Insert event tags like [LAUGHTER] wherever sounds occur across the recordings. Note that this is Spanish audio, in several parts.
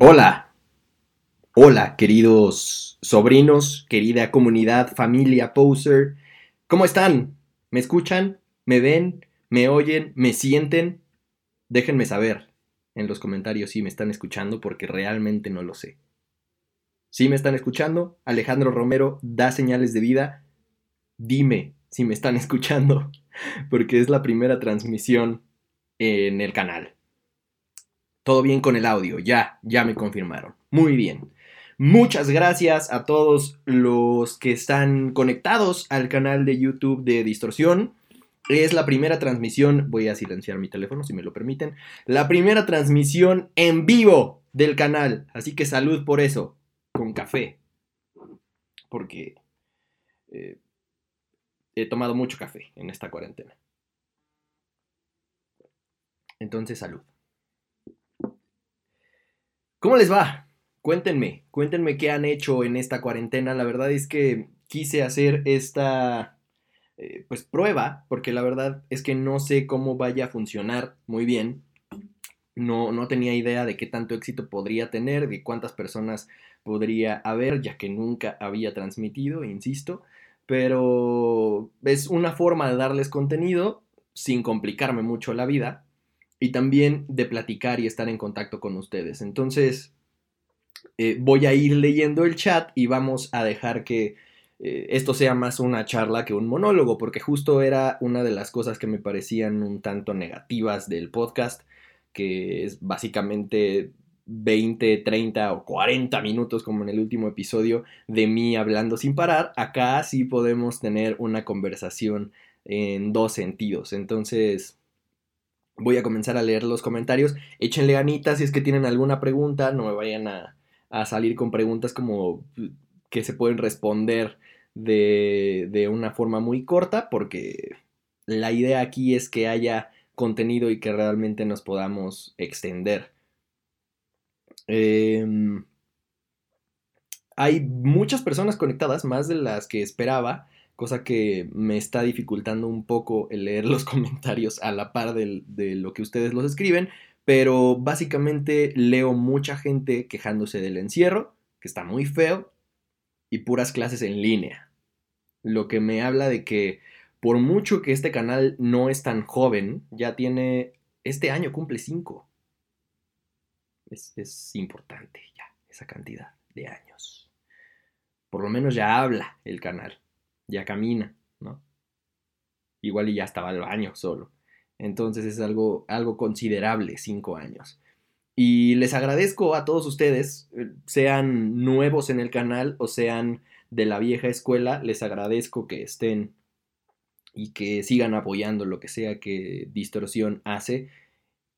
Hola, hola queridos sobrinos, querida comunidad, familia, poser, ¿cómo están? ¿Me escuchan? ¿Me ven? ¿Me oyen? ¿Me sienten? Déjenme saber en los comentarios si me están escuchando porque realmente no lo sé. Si me están escuchando, Alejandro Romero da señales de vida. Dime si me están [LAUGHS] escuchando porque es la primera transmisión en el canal. Todo bien con el audio, ya, ya me confirmaron. Muy bien. Muchas gracias a todos los que están conectados al canal de YouTube de Distorsión. Es la primera transmisión, voy a silenciar mi teléfono si me lo permiten, la primera transmisión en vivo del canal. Así que salud por eso, con café. Porque eh, he tomado mucho café en esta cuarentena. Entonces, salud. ¿Cómo les va? Cuéntenme, cuéntenme qué han hecho en esta cuarentena. La verdad es que quise hacer esta eh, pues prueba, porque la verdad es que no sé cómo vaya a funcionar muy bien. No, no tenía idea de qué tanto éxito podría tener, de cuántas personas podría haber, ya que nunca había transmitido, insisto. Pero es una forma de darles contenido sin complicarme mucho la vida y también de platicar y estar en contacto con ustedes. Entonces, eh, voy a ir leyendo el chat y vamos a dejar que eh, esto sea más una charla que un monólogo, porque justo era una de las cosas que me parecían un tanto negativas del podcast, que es básicamente 20, 30 o 40 minutos como en el último episodio de mí hablando sin parar. Acá sí podemos tener una conversación en dos sentidos. Entonces, Voy a comenzar a leer los comentarios. Échenle ganitas si es que tienen alguna pregunta. No me vayan a, salir con preguntas como que se pueden responder de, de, una forma muy corta porque la idea aquí es que haya contenido y que realmente nos podamos extender. Em, hay muchas personas conectadas, más de las que esperaba cosa que me está dificultando un poco el leer [LAUGHS] los comentarios a la par de lo que ustedes los escriben, pero básicamente leo mucha gente quejándose del encierro, que está muy feo, y puras clases en línea. Lo que me habla de que por mucho que este canal no es tan joven, ya tiene, este año cumple 5. Es, es importante ya esa cantidad de años. Por lo menos ya habla el canal ya camina, ¿no? Igual y ya estaba al baño solo. Entonces es algo, algo considerable, cinco años. Y les agradezco a todos ustedes, eh, sean nuevos en el canal o sean de la vieja escuela, les agradezco que estén y que sigan apoyando lo que sea que Distorsión hace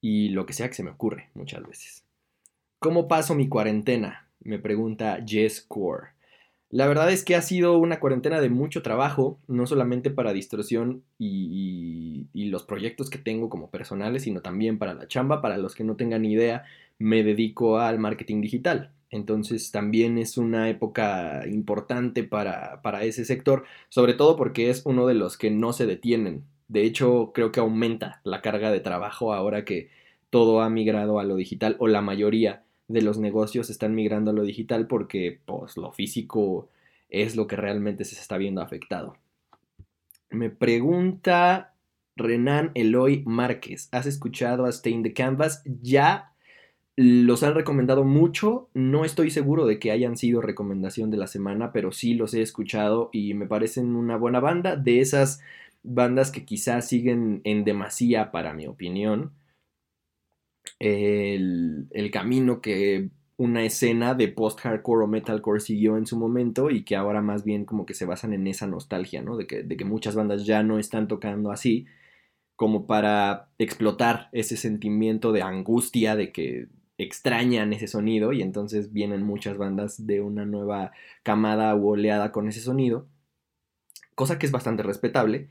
y lo que sea que se me ocurre muchas veces. ¿Cómo paso mi cuarentena? Me pregunta Jess Core. La verdad es que ha sido una cuarentena de mucho trabajo, no solamente para distorsión y, los proyectos que tengo como personales, sino también para la chamba. Para los que no tengan idea, me dedico al marketing digital. Entonces también es una época importante para, para ese sector, sobre todo porque es uno de los que no se detienen. De hecho, creo que aumenta la carga de trabajo ahora que todo ha migrado a lo digital o la mayoría de los negocios están migrando a lo digital porque pues, lo físico es lo que realmente se está viendo afectado. Me pregunta Renan Eloy Márquez, ¿has escuchado a Stay in the Canvas? Ya los han recomendado mucho, no estoy seguro de que hayan sido recomendación de la semana, pero sí los he escuchado y me parecen una buena banda, de esas bandas que quizás siguen en demasía para mi opinión el, camino que una escena de post-hardcore o metalcore siguió en su momento y que ahora más bien como que se basan en esa nostalgia, ¿no? De que, de que muchas bandas ya no están tocando así, como para explotar ese sentimiento de angustia, de que extrañan ese sonido y entonces vienen muchas bandas de una nueva camada u oleada con ese sonido, cosa que es bastante respetable,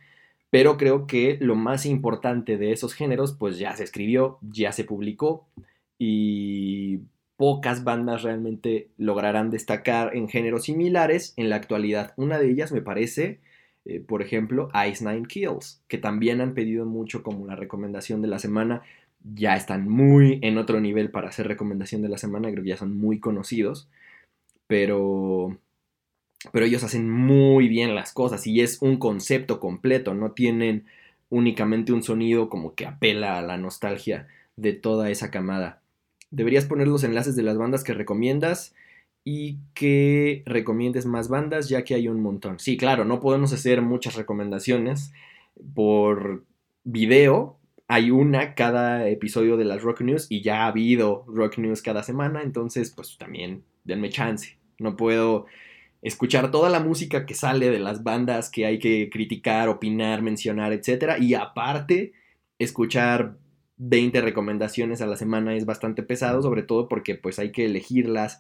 pero creo que lo más importante de esos géneros pues ya se escribió, ya se publicó y pocas bandas realmente lograrán destacar en géneros similares en la actualidad. Una de ellas me parece, eh, por ejemplo, Ice Nine Kills, que también han pedido mucho como la recomendación de la semana ya están muy en otro nivel para hacer recomendación de la semana, creo que ya son muy conocidos, pero pero ellos hacen muy bien las cosas y es un concepto completo, no tienen únicamente un sonido como que apela a la nostalgia de toda esa camada. Deberías poner los enlaces de las bandas que recomiendas y que recomiendes más bandas ya que hay un montón. Sí, claro, no podemos hacer muchas recomendaciones por video. Hay una cada episodio de las Rock News y ya ha habido Rock News cada semana, entonces pues también denme chance. No puedo escuchar toda la música que sale de las bandas que hay que criticar, opinar, mencionar, etc. Y aparte, escuchar 20 recomendaciones a la semana es bastante pesado, sobre todo porque pues hay que elegirlas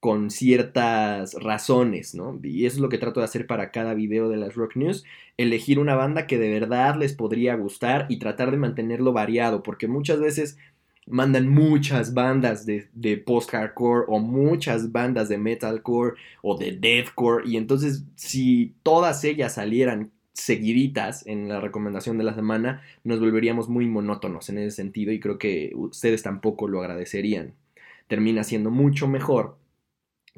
con ciertas razones, ¿no? Y eso es lo que trato de hacer para cada video de las Rock News, elegir una banda que de verdad les podría gustar y tratar de mantenerlo variado, porque muchas veces mandan muchas bandas de, post-hardcore o muchas bandas de metalcore o de deathcore y entonces si todas ellas salieran seguiditas en la recomendación de la semana nos volveríamos muy monótonos en ese sentido y creo que ustedes tampoco lo agradecerían. Termina siendo mucho mejor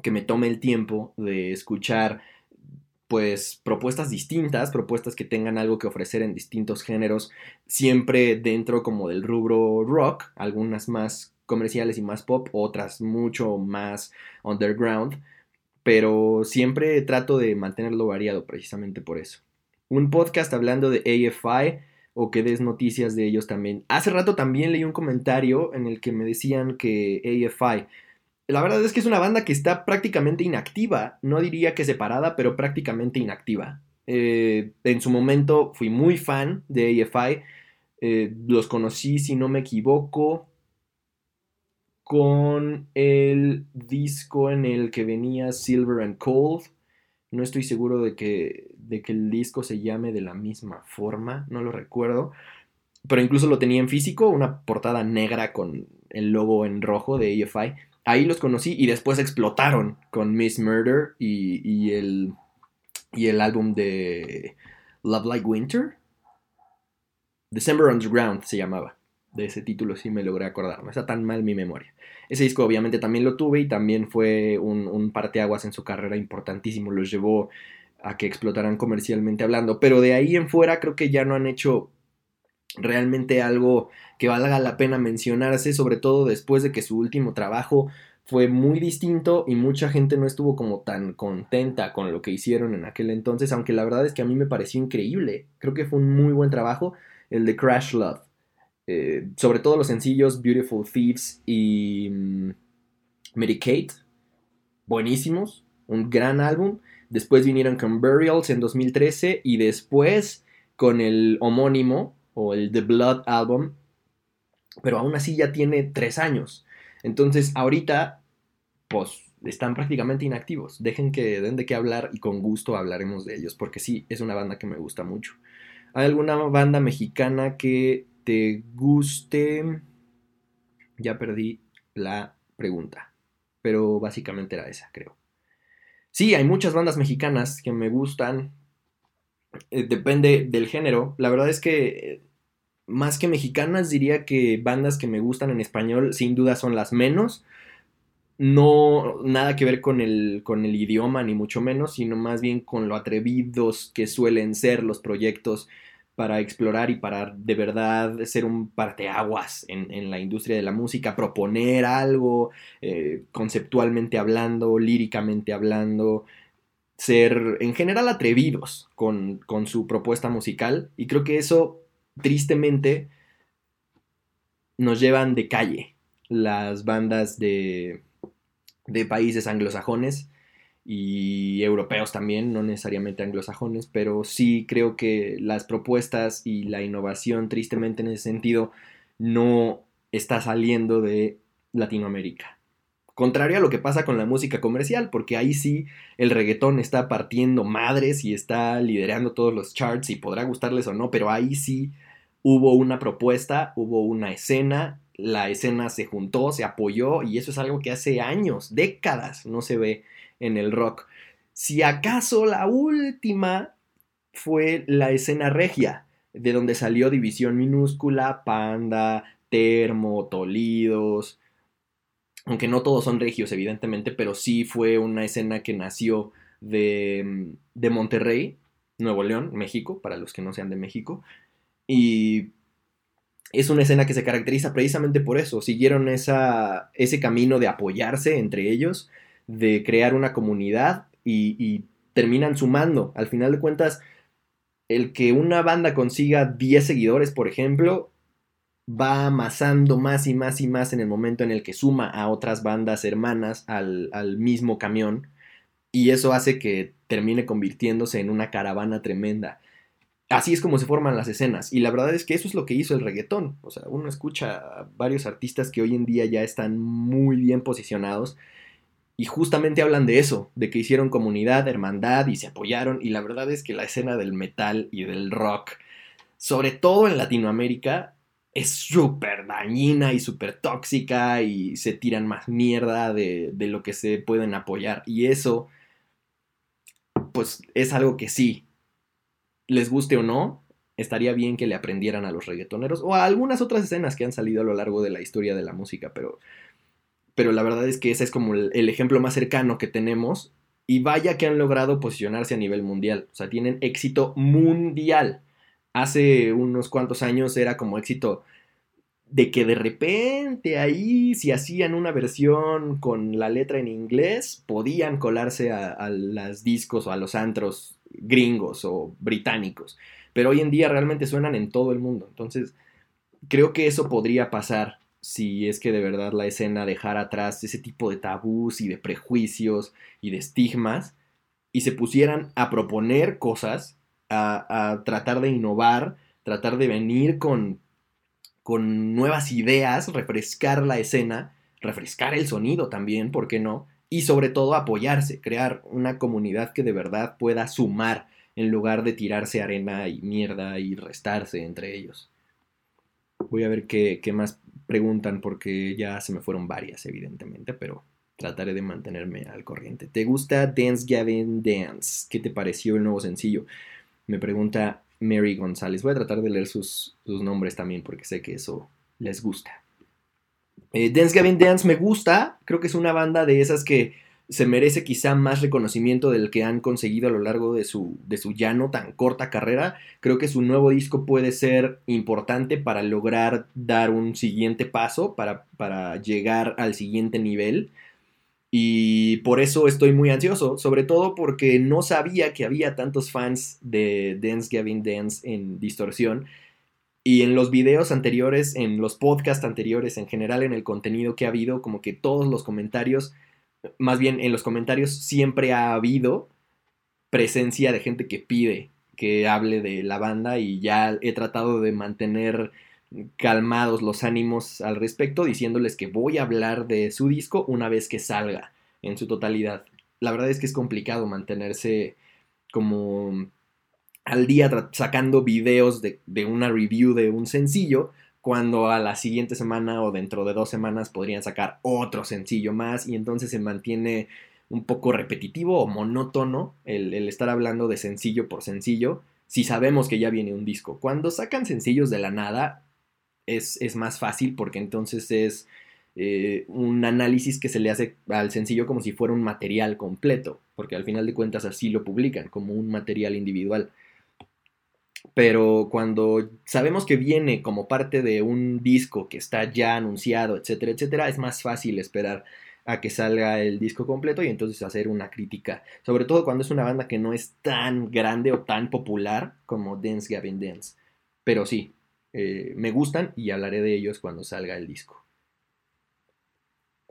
que me tome el tiempo de escuchar pues propuestas distintas, propuestas que tengan algo que ofrecer en distintos géneros, siempre dentro como del rubro rock, algunas más comerciales y más pop, otras mucho más underground, pero siempre trato de mantenerlo variado precisamente por eso. Un podcast hablando de AFI o que des noticias de ellos también. Hace rato también leí un comentario en el que me decían que AFI la verdad es que es una banda que está prácticamente inactiva. No diría que separada, pero prácticamente inactiva. Eh, en su momento fui muy fan de AFI. Eh, los conocí, si no me equivoco, con el disco en el que venía Silver and Cold. No estoy seguro de que, de que el disco se llame de la misma forma, no lo recuerdo. Pero incluso lo tenía en físico, una portada negra con el logo en rojo de AFI ahí los conocí y después explotaron con Miss Murder y, el, y el álbum de Love Like Winter. December Underground se llamaba. De ese título sí me logré acordar. No está tan mal mi memoria. Ese disco obviamente también lo tuve y también fue un, un parteaguas en su carrera importantísimo. Los llevó a que explotaran comercialmente hablando. Pero de ahí en fuera creo que ya no han hecho realmente algo que valga la pena mencionarse, sobre todo después de que su último trabajo fue muy distinto y mucha gente no estuvo como tan contenta con lo que hicieron en aquel entonces, aunque la verdad es que a mí me pareció increíble, creo que fue un muy buen trabajo el de Crash Love, eh, sobre todo los sencillos Beautiful Thieves y mm, Medicate, buenísimos, un gran álbum, después vinieron con Burials en 2013 y después con el homónimo o el The Blood Album, pero aún así ya tiene tres años. Entonces, ahorita, pues, están prácticamente inactivos. Dejen que den de qué hablar y con gusto hablaremos de ellos, porque sí, es una banda que me gusta mucho. ¿Hay alguna banda mexicana que te guste? Ya perdí la pregunta, pero básicamente era esa, creo. Sí, hay muchas bandas mexicanas que me gustan. Eh, depende del género. La verdad es que más que mexicanas, diría que bandas que me gustan en español sin duda son las menos. No nada que ver con el, con el idioma, ni mucho menos, sino más bien con lo atrevidos que suelen ser los proyectos para explorar y para de verdad ser un parteaguas en, en la industria de la música, proponer algo eh, conceptualmente hablando, líricamente hablando, ser en general atrevidos con, con su propuesta musical. Y creo que eso tristemente nos llevan de calle las bandas de, de países anglosajones y europeos también, no necesariamente anglosajones, pero sí creo que las propuestas y la innovación, tristemente en ese sentido, no está saliendo de Latinoamérica. Contrario a lo que pasa con la música comercial, porque ahí sí el reggaetón está partiendo madres y está liderando todos los charts y podrá gustarles o no, pero ahí sí hubo una propuesta, hubo una escena, la escena se juntó, se apoyó y eso es algo que hace años, décadas no se ve en el rock. Si acaso la última fue la escena regia, de donde salió División Minúscula, Panda, Termo, Tolidos, aunque no todos son regios, evidentemente, pero sí fue una escena que nació de, de Monterrey, Nuevo León, México, para los que no sean de México, y es una escena que se caracteriza precisamente por eso. Siguieron esa, ese camino de apoyarse entre ellos, de crear una comunidad y, terminan sumando. Al final de cuentas, el que una banda consiga 10 seguidores, por ejemplo, va amasando más y más y más en el momento en el que suma a otras bandas hermanas al, al mismo camión. Y eso hace que termine convirtiéndose en una caravana tremenda así es como se forman las escenas. Y la verdad es que eso es lo que hizo el reggaetón. O sea, uno escucha a varios artistas que hoy en día ya están muy bien posicionados. Y justamente hablan de eso, de que hicieron comunidad, hermandad y se apoyaron. Y la verdad es que la escena del metal y del rock, sobre todo en Latinoamérica, es súper dañina y súper tóxica y se tiran más mierda de, de lo que se pueden apoyar. Y eso, pues es algo que sí, les guste o no, estaría bien que le aprendieran a los reggaetoneros o a algunas otras escenas que han salido a lo largo de la historia de la música, pero, pero la verdad es que ese es como el, ejemplo más cercano que tenemos y vaya que han logrado posicionarse a nivel mundial, o sea, tienen éxito mundial. Hace unos cuantos años era como éxito de que de repente ahí, si hacían una versión con la letra en inglés, podían colarse a, a las discos o a los antros gringos o británicos, pero hoy en día realmente suenan en todo el mundo. Entonces, creo que eso podría pasar si es que de verdad la escena dejara atrás ese tipo de tabús y de prejuicios y de estigmas y se pusieran a proponer cosas, a, tratar de innovar, tratar de venir con, con nuevas ideas, refrescar la escena, refrescar el sonido también, ¿por qué no? y sobre todo apoyarse, crear una comunidad que de verdad pueda sumar en lugar de tirarse arena y mierda y restarse entre ellos. Voy a ver qué, más preguntan porque ya se me fueron varias evidentemente, pero trataré de mantenerme al corriente. ¿Te gusta Dance Gavin Dance? ¿Qué te pareció el nuevo sencillo? Me pregunta Mary González. Voy a tratar de leer sus, nombres también porque sé que eso les gusta. Eh, Dance Gavin Dance me gusta, creo que es una banda de esas que se merece quizá más reconocimiento del que han conseguido a lo largo de su, de su ya no tan corta carrera. Creo que su nuevo disco puede ser importante para lograr dar un siguiente paso, para, para llegar al siguiente nivel. Y por eso estoy muy ansioso, sobre todo porque no sabía que había tantos fans de Dance Gavin Dance en distorsión y en los videos anteriores, en los podcasts anteriores, en general en el contenido que ha habido, como que todos los comentarios, más bien en los comentarios siempre ha habido presencia de gente que pide que hable de la banda y ya he tratado de mantener calmados los ánimos al respecto, diciéndoles que voy a hablar de su disco una vez que salga en su totalidad. La verdad es que es complicado mantenerse como al día sacando videos de, una review de un sencillo, cuando a la siguiente semana o dentro de dos semanas podrían sacar otro sencillo más y entonces se mantiene un poco repetitivo o monótono el, estar hablando de sencillo por sencillo si sabemos que ya viene un disco. Cuando sacan sencillos de la nada es, es más fácil porque entonces es eh, un análisis que se le hace al sencillo como si fuera un material completo, porque al final de cuentas así lo publican como un material individual pero cuando sabemos que viene como parte de un disco que está ya anunciado, etcétera, etcétera, es más fácil esperar a que salga el disco completo y entonces hacer una crítica, sobre todo cuando es una banda que no es tan grande o tan popular como Dance Gavin Dance. Pero sí, eh, me gustan y hablaré de ellos cuando salga el disco.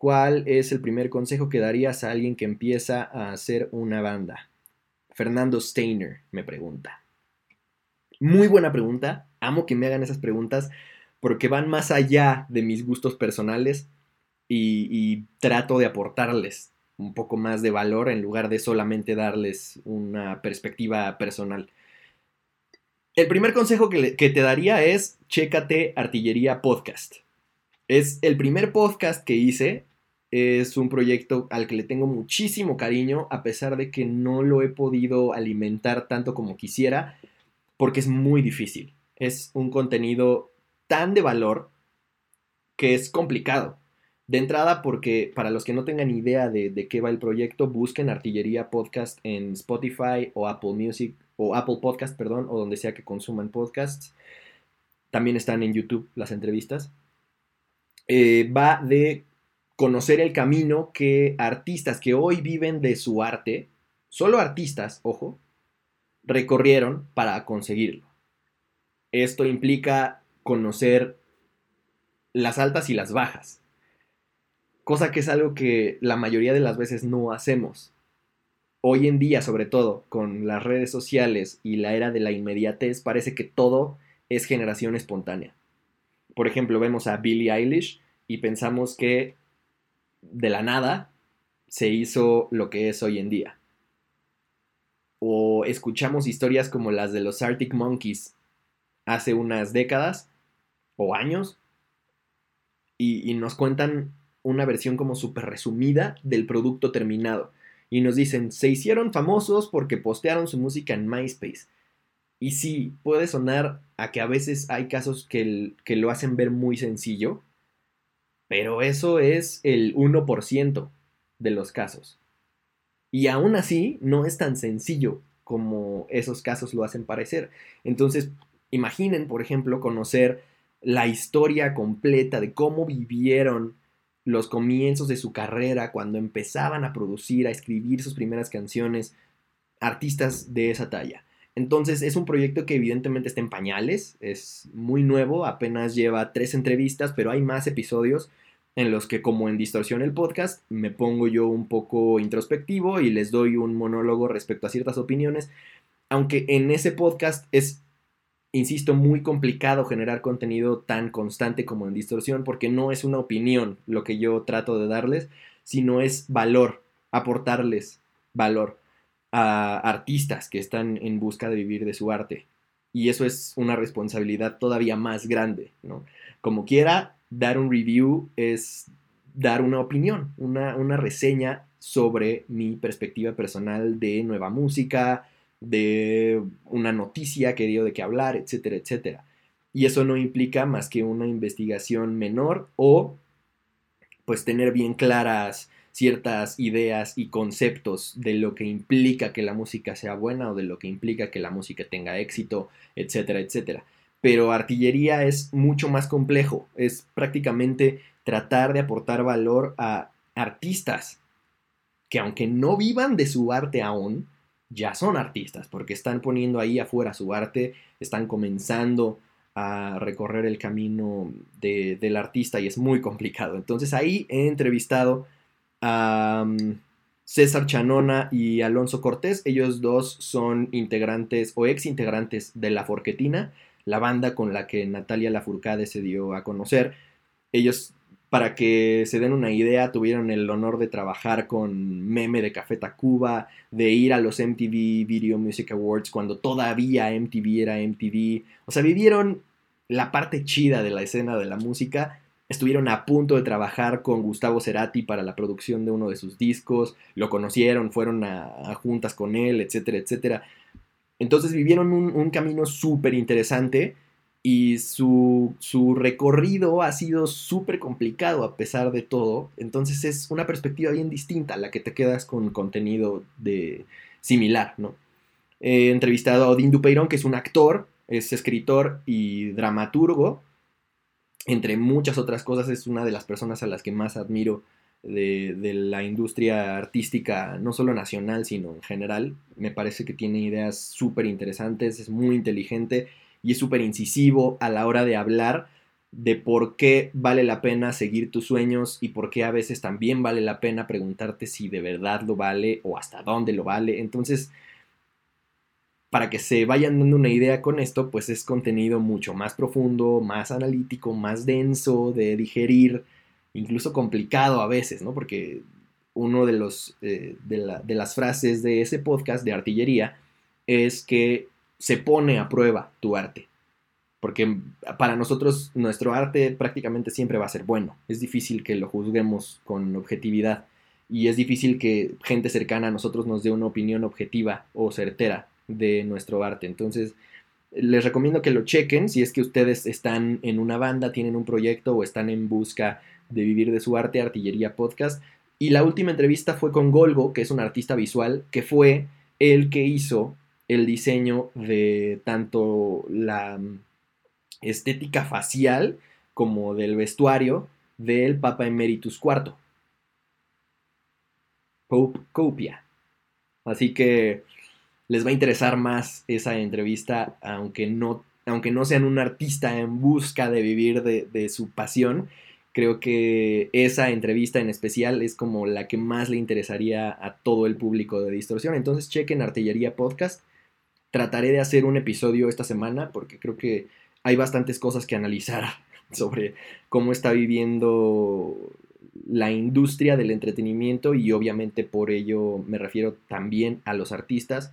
¿Cuál es el primer consejo que darías a alguien que empieza a hacer una banda? Fernando Steiner me pregunta. Muy buena pregunta. Amo que me hagan esas preguntas porque van más allá de mis gustos personales y, trato de aportarles un poco más de valor en lugar de solamente darles una perspectiva personal. El primer consejo que, te daría es chécate Artillería Podcast. Es el primer podcast que hice. Es un proyecto al que le tengo muchísimo cariño, a pesar de que no lo he podido alimentar tanto como quisiera porque es muy difícil. Es un contenido tan de valor que es complicado. De entrada, porque para los que no tengan idea de, de, qué va el proyecto, busquen Artillería Podcast en Spotify o Apple Music o Apple Podcast, perdón, o donde sea que consuman podcasts. También están en YouTube las entrevistas. Eh, va de conocer el camino que artistas que hoy viven de su arte, solo artistas, ojo, recorrieron para conseguirlo. Esto implica conocer las altas y las bajas, cosa que es algo que la mayoría de las veces no hacemos. Hoy en día, sobre todo, con las redes sociales y la era de la inmediatez, parece que todo es generación espontánea. Por ejemplo, vemos a Billie Eilish y pensamos que de la nada se hizo lo que es hoy en día. O escuchamos historias como las de los Arctic Monkeys hace unas décadas o años y, nos cuentan una versión como súper resumida del producto terminado. Y nos dicen, se hicieron famosos porque postearon su música en MySpace. Y sí, puede sonar a que a veces hay casos que, que lo hacen ver muy sencillo, pero eso es el 1% de los casos. Y aún así, no es tan sencillo como esos casos lo hacen parecer. Entonces, imaginen, por ejemplo, conocer la historia completa de cómo vivieron los comienzos de su carrera, cuando empezaban a producir, a escribir sus primeras canciones, artistas de esa talla. Entonces es un proyecto que evidentemente está en pañales, es muy nuevo, apenas lleva tres entrevistas, pero hay más episodios en los que como en Distorsión el podcast me pongo yo un poco introspectivo y les doy un monólogo respecto a ciertas opiniones, aunque en ese podcast es, insisto, muy complicado generar contenido tan constante como en Distorsión porque no es una opinión lo que yo trato de darles, sino es valor, aportarles valor a artistas que están en busca de vivir de su arte. Y eso es una responsabilidad todavía más grande, ¿no? Como quiera, dar un review es dar una opinión, una, una reseña sobre mi perspectiva personal de nueva música, de una noticia que dio de qué hablar, etcétera, etcétera. Y eso no implica más que una investigación menor o pues tener bien claras ciertas ideas y conceptos de lo que implica que la música sea buena o de lo que implica que la música tenga éxito, etcétera, etcétera pero artillería es mucho más complejo, es prácticamente tratar de aportar valor a artistas que aunque no vivan de su arte aún, ya son artistas, porque están poniendo ahí afuera su arte, están comenzando a recorrer el camino del artista y es muy complicado. Entonces ahí he entrevistado a César Chanona y Alonso Cortés, ellos dos son integrantes o ex integrantes de La Forquetina, la banda con la que Natalia Lafourcade se dio a conocer. Ellos, para que se den una idea, tuvieron el honor de trabajar con Meme de Café Tacuba, de ir a los MTV Video Music Awards cuando todavía MTV era MTV. O sea, vivieron la parte chida de la escena de la música. Estuvieron a punto de trabajar con Gustavo Cerati para la producción de uno de sus discos, lo conocieron, fueron a, juntas con él, etcétera, etcétera. Entonces vivieron un, camino súper interesante y su, recorrido ha sido súper complicado a pesar de todo. Entonces es una perspectiva bien distinta a la que te quedas con contenido de similar, ¿no? He entrevistado a Odín Dupeirón, que es un actor, es escritor y dramaturgo. Entre muchas otras cosas, es una de las personas a las que más admiro de, la industria artística, no solo nacional, sino en general. Me parece que tiene ideas súper interesantes, es muy inteligente y es súper incisivo a la hora de hablar de por qué vale la pena seguir tus sueños y por qué a veces también vale la pena preguntarte si de verdad lo vale o hasta dónde lo vale. Entonces, para que se vayan dando una idea con esto, pues es contenido mucho más profundo, más analítico, más denso de digerir incluso complicado a veces, ¿no? Porque uno de, los, eh, de, las frases de ese podcast de artillería es que se pone a prueba tu arte. Porque para nosotros nuestro arte prácticamente siempre va a ser bueno. Es difícil que lo juzguemos con objetividad. Y es difícil que gente cercana a nosotros nos dé una opinión objetiva o certera de nuestro arte. Entonces, Les recomiendo que lo chequen si es que ustedes están en una banda, tienen un proyecto o están en busca de vivir de su arte, Artillería Podcast. Y la última entrevista fue con Golgo, que es un artista visual, que fue el que hizo el diseño de tanto la estética facial como del vestuario del Papa Emeritus IV. Pope Copia. Así que les va a interesar más esa entrevista, aunque no, aunque no sean un artista en busca de vivir de, su pasión. Creo que esa entrevista en especial es como la que más le interesaría a todo el público de Distorsión. Entonces chequen Artillería Podcast. Trataré de hacer un episodio esta semana porque creo que hay bastantes cosas que analizar [LAUGHS] sobre cómo está viviendo la industria del entretenimiento y obviamente por ello me refiero también a los artistas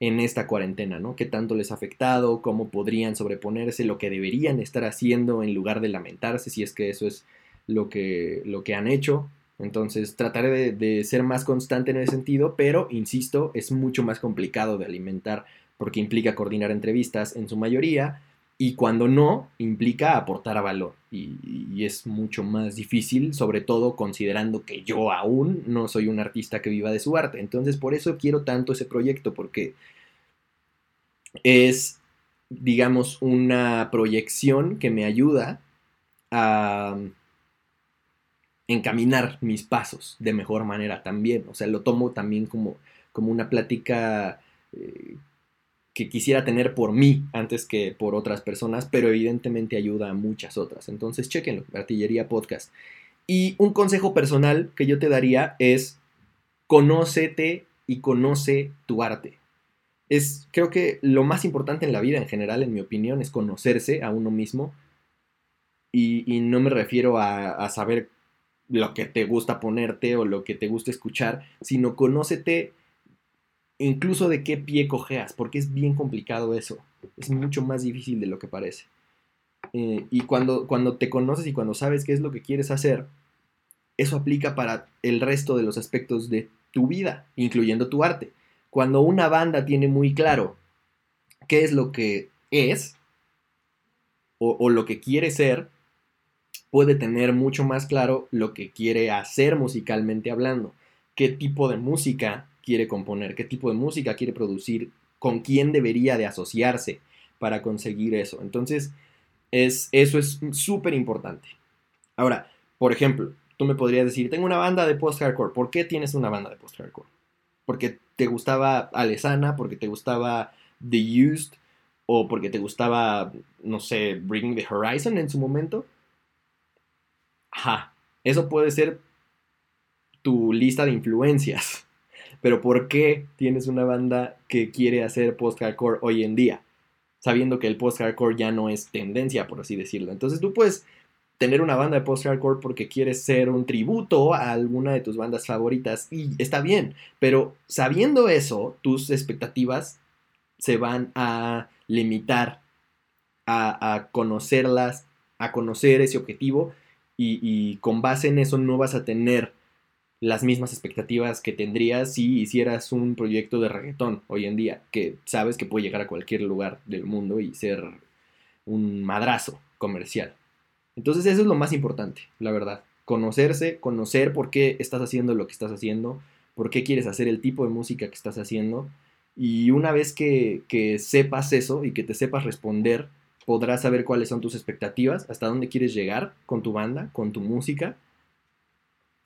en esta cuarentena, ¿no? ¿Qué tanto les ha afectado? ¿Cómo podrían sobreponerse? ¿Lo que deberían estar haciendo en lugar de lamentarse si es que eso es lo que, lo que han hecho? Entonces trataré de, de ser más constante en ese sentido, pero insisto, es mucho más complicado de alimentar porque implica coordinar entrevistas en su mayoría y cuando no, implica aportar a valor. Y, es mucho más difícil, sobre todo considerando que yo aún no soy un artista que viva de su arte. Entonces, por eso quiero tanto ese proyecto, porque es, digamos, una proyección que me ayuda a encaminar mis pasos de mejor manera también. O sea, lo tomo también como, como una plática eh, que quisiera tener por mí antes que por otras personas, pero evidentemente ayuda a muchas otras. Entonces, chequenlo, Artillería Podcast. Y un consejo personal que yo te daría es conócete y conoce tu arte. Es, creo que lo más importante en la vida en general, en mi opinión, es conocerse a uno mismo. Y, no me refiero a, a saber lo que te gusta ponerte o lo que te gusta escuchar, sino conócete incluso de qué pie cojeas, porque es bien complicado eso. Es mucho más difícil de lo que parece. Eh, y cuando, cuando te conoces y cuando sabes qué es lo que quieres hacer, eso aplica para el resto de los aspectos de tu vida, incluyendo tu arte. Cuando una banda tiene muy claro qué es lo que es o, o lo que quiere ser, puede tener mucho más claro lo que quiere hacer musicalmente hablando, qué tipo de música quiere componer, qué tipo de música quiere producir, con quién debería de asociarse para conseguir eso. Entonces, es, eso es súper importante. Ahora, por ejemplo, tú me podrías decir, tengo una banda de post-hardcore. ¿Por qué tienes una banda de post-hardcore? Porque te gustaba Alesana, porque te gustaba The Used, o porque te gustaba, no sé, Bring the Horizon en su momento. Ajá, eso puede ser tu lista de influencias. Pero ¿por qué tienes una banda que quiere hacer post-hardcore hoy en día? Sabiendo que el post-hardcore ya no es tendencia, por así decirlo. Entonces tú puedes tener una banda de post-hardcore porque quieres ser un tributo a alguna de tus bandas favoritas y está bien, pero sabiendo eso, tus expectativas se van a limitar a, conocerlas, a conocer ese objetivo y con base en eso no vas a tener las mismas expectativas que tendrías si hicieras un proyecto de reggaetón hoy en día, que sabes que puede llegar a cualquier lugar del mundo y ser un madrazo comercial. Entonces eso es lo más importante, la verdad. Conocerse, conocer por qué estás haciendo lo que estás haciendo, por qué quieres hacer el tipo de música que estás haciendo. Y una vez que, que sepas eso y que te sepas responder, podrás saber cuáles son tus expectativas, hasta dónde quieres llegar con tu banda, con tu música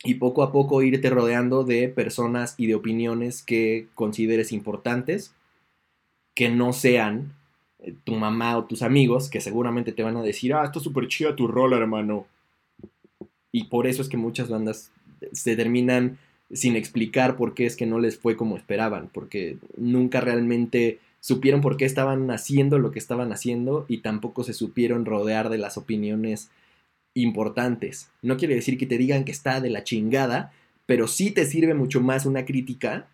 y poco a poco irte rodeando de personas y de opiniones que consideres importantes, que no sean eh, tu mamá o tus amigos, que seguramente te van a decir, ah, está súper chida tu rol, hermano. Y por eso es que muchas bandas se terminan sin explicar por qué es que no les fue como esperaban, porque nunca realmente supieron por qué estaban haciendo lo que estaban haciendo y tampoco se supieron rodear de las opiniones importantes. No quiere decir que te digan que está de la chingada, pero sí te sirve mucho más una crítica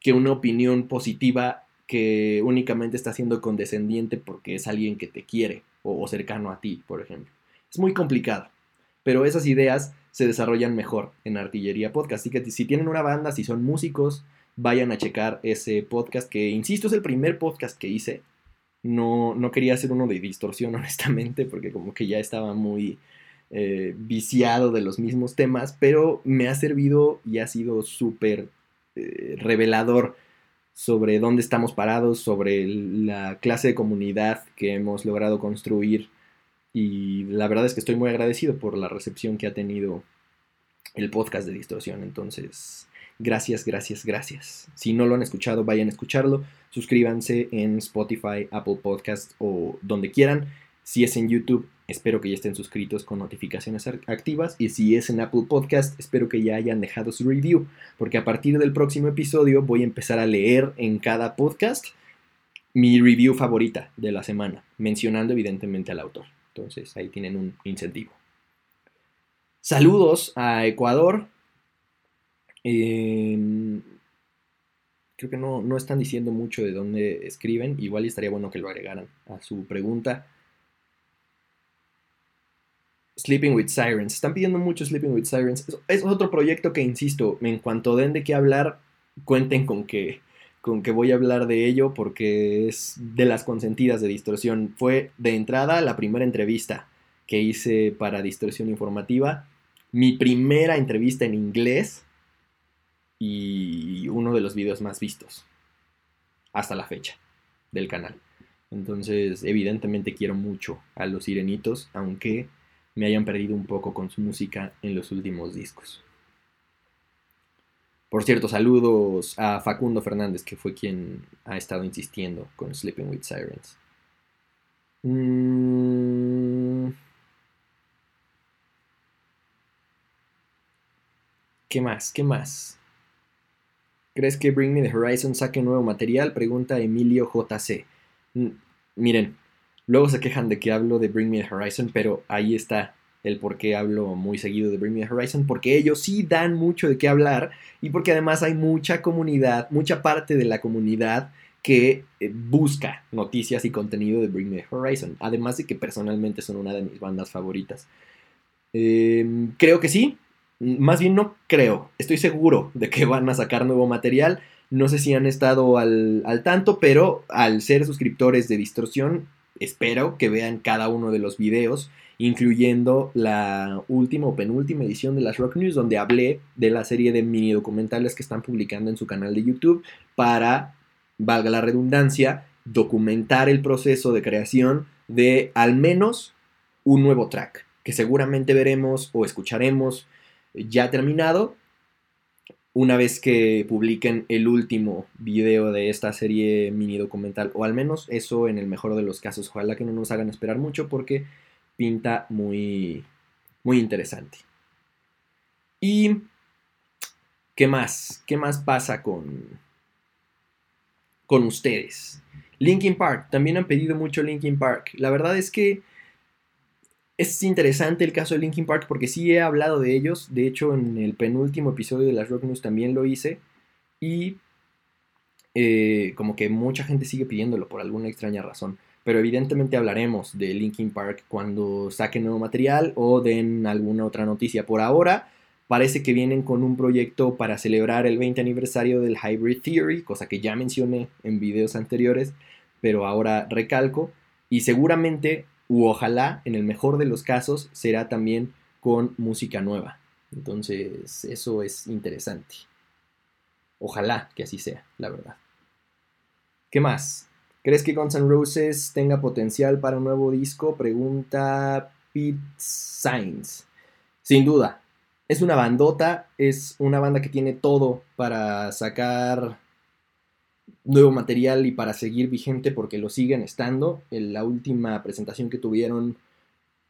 que una opinión positiva que únicamente está siendo condescendiente porque es alguien que te quiere o, cercano a ti, por ejemplo. Es muy complicado, pero esas ideas se desarrollan mejor en Artillería Podcast. Así que si tienen una banda, si son músicos, vayan a checar ese podcast que, insisto, es el primer podcast que hice No, no quería hacer uno de distorsión, [LAUGHS] honestamente, porque como que ya estaba muy eh, viciado de los mismos temas, pero me ha servido y ha sido súper eh, revelador sobre dónde estamos parados, sobre la clase de comunidad que hemos logrado construir y la verdad es que estoy muy agradecido por la recepción que ha tenido el podcast de Distorsión. Entonces, gracias, gracias, gracias. Si no lo han escuchado, vayan a escucharlo. Suscríbanse en Spotify, Apple Podcast o donde quieran. Si es en YouTube, espero que ya estén suscritos con notificaciones activas. Y si es en Apple Podcast, espero que ya hayan dejado su review. Porque a partir del próximo episodio voy a empezar a leer en cada podcast mi review favorita de la semana, mencionando evidentemente al autor. Entonces ahí tienen un incentivo. Saludos a Ecuador. Em, creo que no, no, están diciendo mucho de dónde escriben. Igual estaría bueno que lo agregaran a su pregunta. Sleeping with Sirens. Están pidiendo mucho Sleeping with Sirens. Es, otro proyecto que, insisto, en cuanto den de qué hablar, cuenten con que con que voy a hablar de ello porque es de las consentidas de distorsión. Fue de entrada la primera entrevista que hice para distorsión informativa, mi primera entrevista en inglés y uno de los videos más vistos hasta la fecha del canal. Entonces, evidentemente quiero mucho a los sirenitos, aunque me hayan perdido un poco con su música en los últimos discos. Por cierto, saludos a Facundo Fernández, que fue quien ha estado insistiendo con Sleeping with Sirens. Mm. ¿Qué más? ¿Qué más? ¿Crees que Bring Me the Horizon saque nuevo material? Pregunta Emilio JC. Mm, miren, luego se quejan de que hablo de Bring Me the Horizon, pero ahí está el por qué hablo muy seguido de Bring Me the Horizon, porque ellos sí dan mucho de qué hablar y porque además hay mucha comunidad, mucha parte de la comunidad que eh, busca noticias y contenido de Bring Me the Horizon, además de que personalmente son una de mis bandas favoritas. Em, creo que sí, más bien no creo, estoy seguro de que van a sacar nuevo material. No sé si han estado al, al tanto, pero al ser suscriptores de Distorsión, espero que vean cada uno de los videos incluyendo la última o penúltima edición de las Rock News, donde hablé de la serie de mini documentales que están publicando en su canal de YouTube para, valga la redundancia, documentar el proceso de creación de al menos un nuevo track, que seguramente veremos o escucharemos ya terminado una vez que publiquen el último video de esta serie mini documental, o al menos eso en el mejor de los casos. Ojalá que no nos hagan esperar mucho porque pinta muy, muy interesante. ¿Y qué más? ¿Qué más pasa con, con ustedes? Linkin Park, también han pedido mucho Linkin Park. La verdad es que es interesante el caso de Linkin Park porque sí he hablado de ellos. De hecho, en el penúltimo episodio de las Rock News también lo hice. Y eh, como que mucha gente sigue pidiéndolo por alguna extraña razón pero evidentemente hablaremos de Linkin Park cuando saquen nuevo material o den alguna otra noticia. Por ahora, parece que vienen con un proyecto para celebrar el 20 aniversario del Hybrid Theory, cosa que ya mencioné en videos anteriores, pero ahora recalco, y seguramente, u ojalá, en el mejor de los casos, será también con música nueva. Entonces, eso es interesante. Ojalá que así sea, la verdad. ¿Qué más? ¿Crees que Guns N' Roses tenga potencial para un nuevo disco? Pregunta Pete Sainz. Sin duda. Es una bandota, es una banda que tiene todo para sacar nuevo material y para seguir vigente porque lo siguen estando. En la última presentación que tuvieron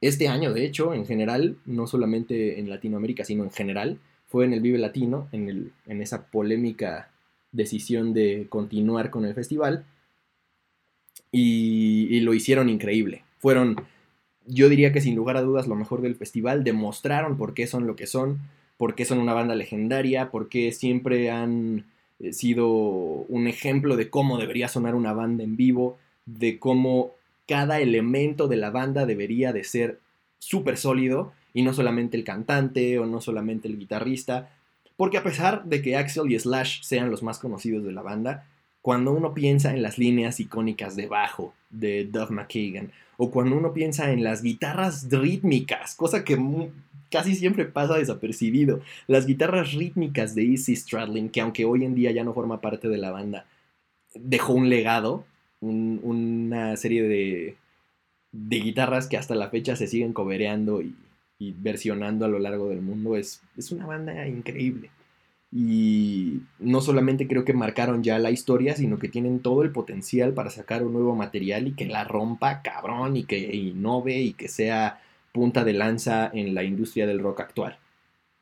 este año, de hecho, en general, no solamente en Latinoamérica, sino en general, fue en el Vive Latino, en, el, en esa polémica decisión de continuar con el festival y, lo hicieron increíble. Fueron, yo diría que sin lugar a dudas, lo mejor del festival. Demostraron por qué son lo que son, por qué son una banda legendaria, por qué siempre han sido un ejemplo de cómo debería sonar una banda en vivo, de cómo cada elemento de la banda debería de ser súper sólido y no solamente el cantante o no solamente el guitarrista, porque a pesar de que Axel y Slash sean los más conocidos de la banda, cuando uno piensa en las líneas icónicas de bajo de Duff McKagan, o cuando uno piensa en las guitarras rítmicas, cosa que casi siempre pasa desapercibido, las guitarras rítmicas de Easy Stradlin, que aunque hoy en día ya no forma parte de la banda, dejó un legado, una serie de, de, guitarras que hasta la fecha se siguen cobereando y, y versionando a lo largo del mundo, es, es una banda increíble. Y no solamente creo que marcaron ya la historia, sino que tienen todo el potencial para sacar un nuevo material y que la rompa cabrón y que innove y que sea punta de lanza en la industria del rock actual.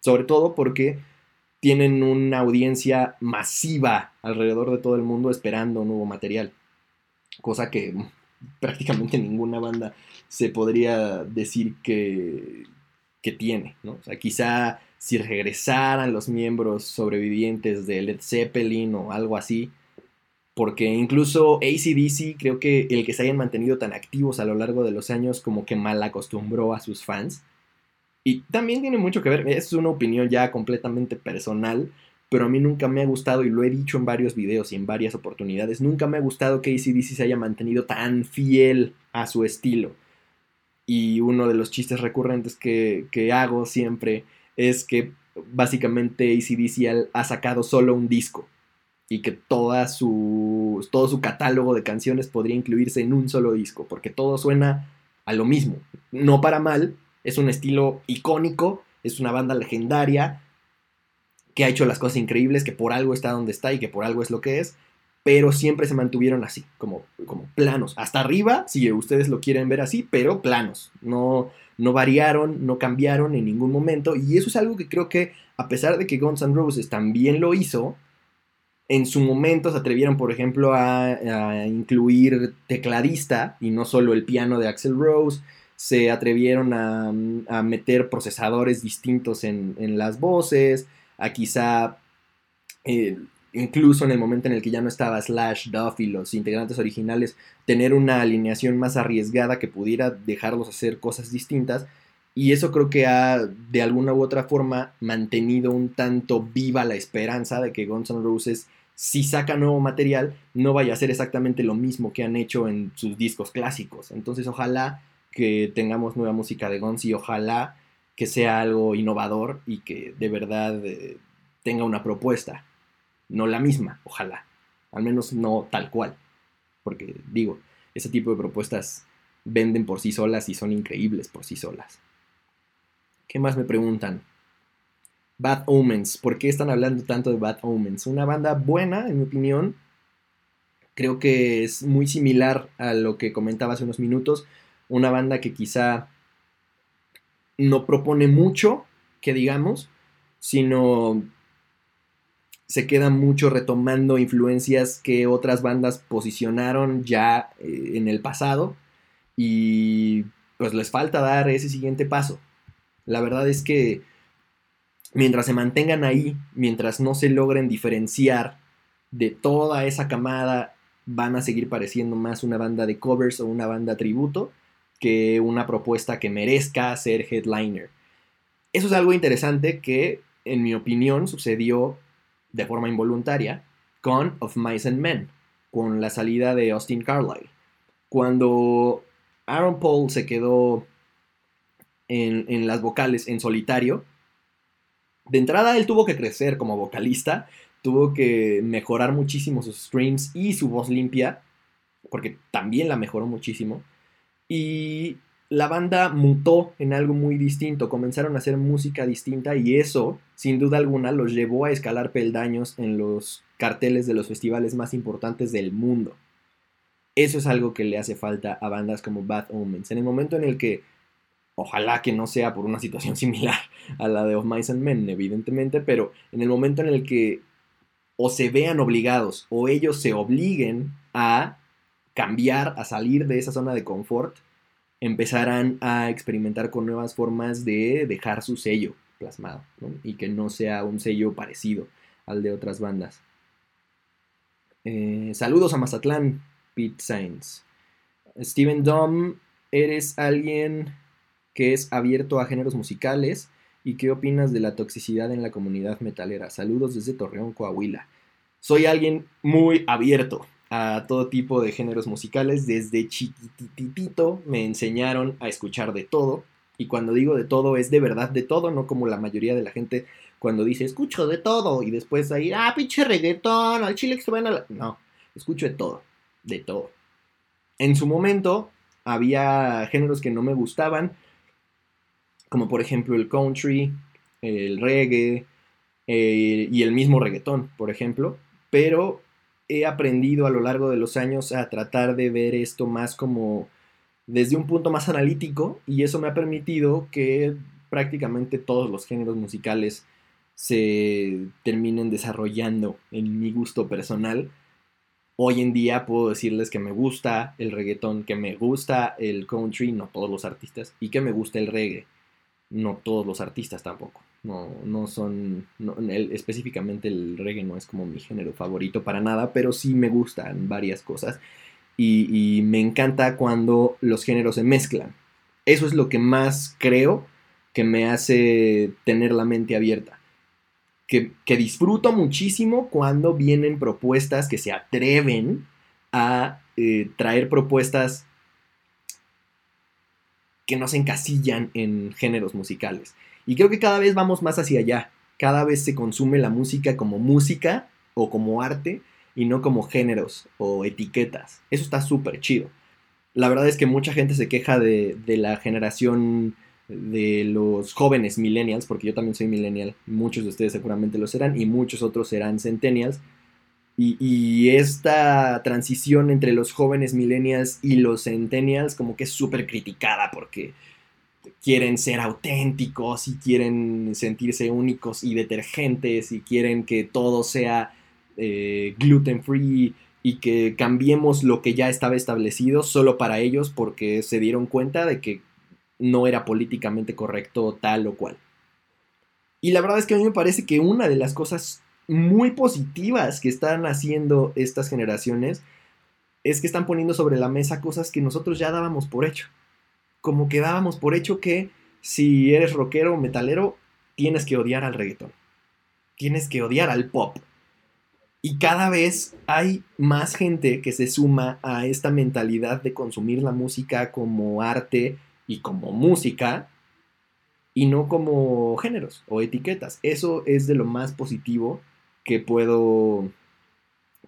Sobre todo porque tienen una audiencia masiva alrededor de todo el mundo esperando nuevo material. Cosa que [LAUGHS] prácticamente ninguna banda se podría decir que, que tiene. O sea, quizá si regresaran los miembros sobrevivientes de Led Zeppelin o algo así. Porque incluso ACDC creo que el que se hayan mantenido tan activos a lo largo de los años como que mal acostumbró a sus fans. Y también tiene mucho que ver, es una opinión ya completamente personal, pero a mí nunca me ha gustado, y lo he dicho en varios videos y en varias oportunidades, nunca me ha gustado que ACDC se haya mantenido tan fiel a su estilo. Y uno de los chistes recurrentes que, que hago siempre es que básicamente ACDC ha sacado solo un disco y que toda su, todo su catálogo de canciones podría incluirse en un solo disco, porque todo suena a lo mismo. No para mal, es un estilo icónico, es una banda legendaria que ha hecho las cosas increíbles, que por algo está donde está y que por algo es lo que es, pero siempre se mantuvieron así, como, como planos. Hasta arriba, si ustedes lo quieren ver así, pero planos. No, no variaron, no cambiaron en ningún momento. Y eso es algo que creo que, a pesar de que Guns N' Roses también lo hizo, en su momento se atrevieron, por ejemplo, a, incluir tecladista y no solo el piano de Axel Rose. Se atrevieron a, meter procesadores distintos en, las voces, a quizá eh, incluso en el momento en el que ya no estaba Slash, Duff y los integrantes originales, tener una alineación más arriesgada que pudiera dejarlos hacer cosas distintas. Y eso creo que ha, de alguna u otra forma, mantenido un tanto viva la esperanza de que Guns N' Roses, si saca nuevo material, no vaya a ser exactamente lo mismo que han hecho en sus discos clásicos. Entonces, ojalá que tengamos nueva música de Guns y ojalá que sea algo innovador y que de verdad eh, tenga una propuesta no la misma, ojalá, al menos no tal cual, porque digo, ese tipo de propuestas venden por sí solas y son increíbles por sí solas. ¿Qué más me preguntan? Bad Omens, ¿por qué están hablando tanto de Bad Omens? Una banda buena, en mi opinión. Creo que es muy similar a lo que comentaba hace unos minutos. Una banda que quizá no propone mucho, que digamos, sino se queda mucho retomando influencias que otras bandas posicionaron ya eh, en el pasado y pues les falta dar ese siguiente paso. La verdad es que mientras se mantengan ahí, mientras no se logren diferenciar de toda esa camada, van a seguir pareciendo más una banda de covers o una banda tributo que una propuesta que merezca ser headliner. Eso es algo interesante que, en mi opinión, sucedió de forma involuntaria con Of Mice and Men, con la salida de Austin Carlyle. Cuando Aaron Paul se quedó en, las vocales en solitario, de entrada él tuvo que crecer como vocalista, tuvo que mejorar muchísimo sus streams y su voz limpia, porque también la mejoró muchísimo. Y la banda mutó en algo muy distinto, comenzaron a hacer música distinta y eso, sin duda alguna, los llevó a escalar peldaños en los carteles de los festivales más importantes del mundo. Eso es algo que le hace falta a bandas como Bad Omens. En el momento en el que, ojalá que no sea por una situación [LAUGHS] similar a la de Of Mice and Men, evidentemente, pero en el momento en el que o se vean obligados o ellos se obliguen a cambiar, a salir de esa zona de confort, empezarán a experimentar con nuevas formas de dejar su sello plasmado y que no sea un sello parecido al de otras bandas. Eh, saludos a Mazatlán, Pete Sainz. Steven Dom, eres alguien que es abierto a géneros musicales y qué opinas de la toxicidad en la comunidad metalera. Saludos desde Torreón, Coahuila. soy alguien muy abierto a todo tipo de géneros musicales. Desde chiquititito me enseñaron a escuchar de todo. Y cuando digo de todo, es de verdad de todo, no como la mayoría de la gente cuando dice escucho de todo y después ahí, ah, pinche reggaetón, al chile que se van a la... No, escucho de todo, de todo. En su momento había géneros que no me gustaban, como por ejemplo el country, el reggae eh, y el mismo reggaetón, por ejemplo, pero he aprendido a lo largo de los años a tratar de ver esto más como desde un punto más analítico y eso me ha permitido que prácticamente todos los géneros musicales se terminen desarrollando en mi gusto personal. Hoy en día puedo decirles que me gusta el reggaetón, que me gusta el country, no todos los artistas, y que me gusta el reggae, no todos los artistas tampoco. No, no son, específicamente el reggae no es como mi género favorito para nada, pero sí me gustan varias cosas y, me encanta cuando los géneros se mezclan. Eso es lo que más creo que me hace tener la mente abierta. Que, disfruto muchísimo cuando vienen propuestas que se atreven a eh, traer propuestas que no se encasillan en géneros musicales. Y creo que cada vez vamos más hacia allá. Cada vez se consume la música como música o como arte y no como géneros o etiquetas. Eso está súper chido. La verdad es que mucha gente se queja de, la generación de los jóvenes millennials, porque yo también soy millennial, muchos de ustedes seguramente lo serán y muchos otros serán centennials. Y, esta transición entre los jóvenes millennials y los centennials como que es súper criticada porque quieren ser auténticos y quieren sentirse únicos y detergentes y quieren que todo sea eh, gluten free y que cambiemos lo que ya estaba establecido solo para ellos porque se dieron cuenta de que no era políticamente correcto tal o cual. Y la verdad es que a mí me parece que una de las cosas muy positivas que están haciendo estas generaciones es que están poniendo sobre la mesa cosas que nosotros ya dábamos por hecho. Como que dábamos por hecho que si eres rockero o metalero, tienes que odiar al reggaetón. Tienes que odiar al pop. Y cada vez hay más gente que se suma a esta mentalidad de consumir la música como arte y como música y no como géneros o etiquetas. Eso es de lo más positivo que puedo,